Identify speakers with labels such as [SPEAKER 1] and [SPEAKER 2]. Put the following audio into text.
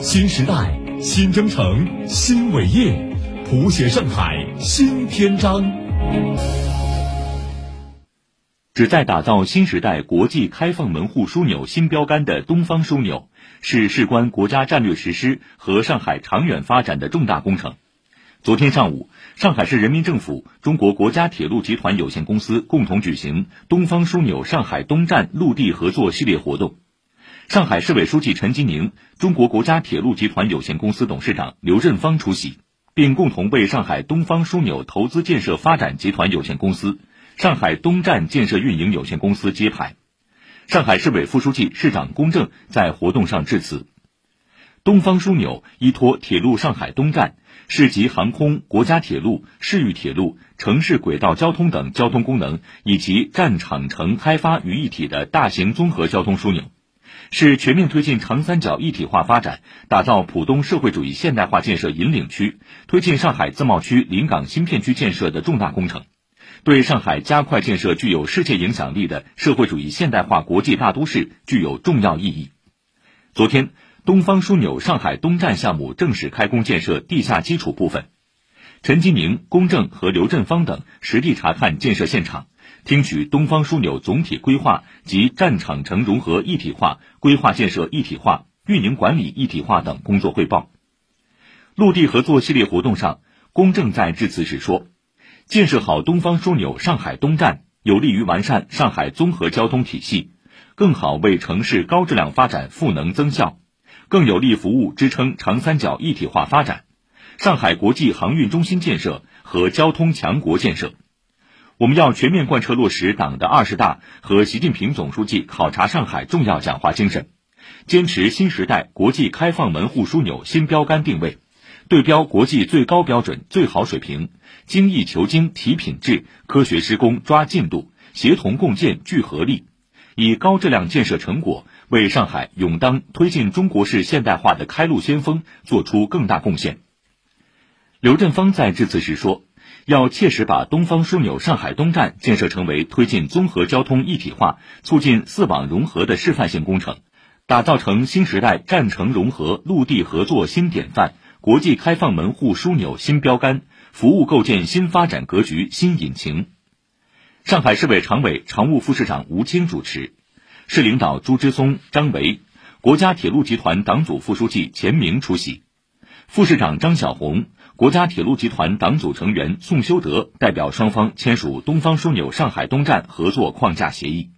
[SPEAKER 1] 新时代，新征程，新伟业，谱写上海新篇章。
[SPEAKER 2] 旨在打造新时代国际开放门户枢纽新标杆的东方枢纽，是事关国家战略实施和上海长远发展的重大工程。昨天上午，上海市人民政府、中国国家铁路集团有限公司共同举行“东方枢纽上海东站”陆地合作系列活动。上海市委书记陈吉宁、中国国家铁路集团有限公司董事长刘振芳出席，并共同为上海东方枢纽投资建设发展集团有限公司、上海东站建设运营有限公司揭牌。上海市委副书记、市长龚正在活动上致辞。东方枢纽依托铁路上海东站。市级航空、国家铁路、市域铁路、城市轨道交通等交通功能以及站场城开发于一体的大型综合交通枢纽，是全面推进长三角一体化发展、打造浦东社会主义现代化建设引领区、推进上海自贸区临港新片区建设的重大工程，对上海加快建设具有世界影响力的社会主义现代化国际大都市具有重要意义。昨天。东方枢纽上海东站项目正式开工建设地下基础部分，陈吉宁、龚正和刘振芳等实地查看建设现场，听取东方枢纽总体规划及站场城融合一体化、规划建设一体化、运营管理一体化等工作汇报。陆地合作系列活动上，龚正在致辞时说：“建设好东方枢纽上海东站，有利于完善上海综合交通体系，更好为城市高质量发展赋能增效。”更有力服务支撑长三角一体化发展、上海国际航运中心建设和交通强国建设。我们要全面贯彻落实党的二十大和习近平总书记考察上海重要讲话精神，坚持新时代国际开放门户枢纽新标杆定位，对标国际最高标准、最好水平，精益求精提品质，科学施工抓进度，协同共建聚合力，以高质量建设成果。为上海勇当推进中国式现代化的开路先锋做出更大贡献。刘振芳在致辞时说：“要切实把东方枢纽上海东站建设成为推进综合交通一体化、促进四网融合的示范性工程，打造成新时代站城融合陆地合作新典范、国际开放门户枢纽新标杆，服务构建新发展格局新引擎。”上海市委常委、常务副市长吴清主持。市领导朱之松、张维，国家铁路集团党组副书记钱明出席，副市长张小红，国家铁路集团党组成员宋修德代表双方签署东方枢纽上海东站合作框架协议。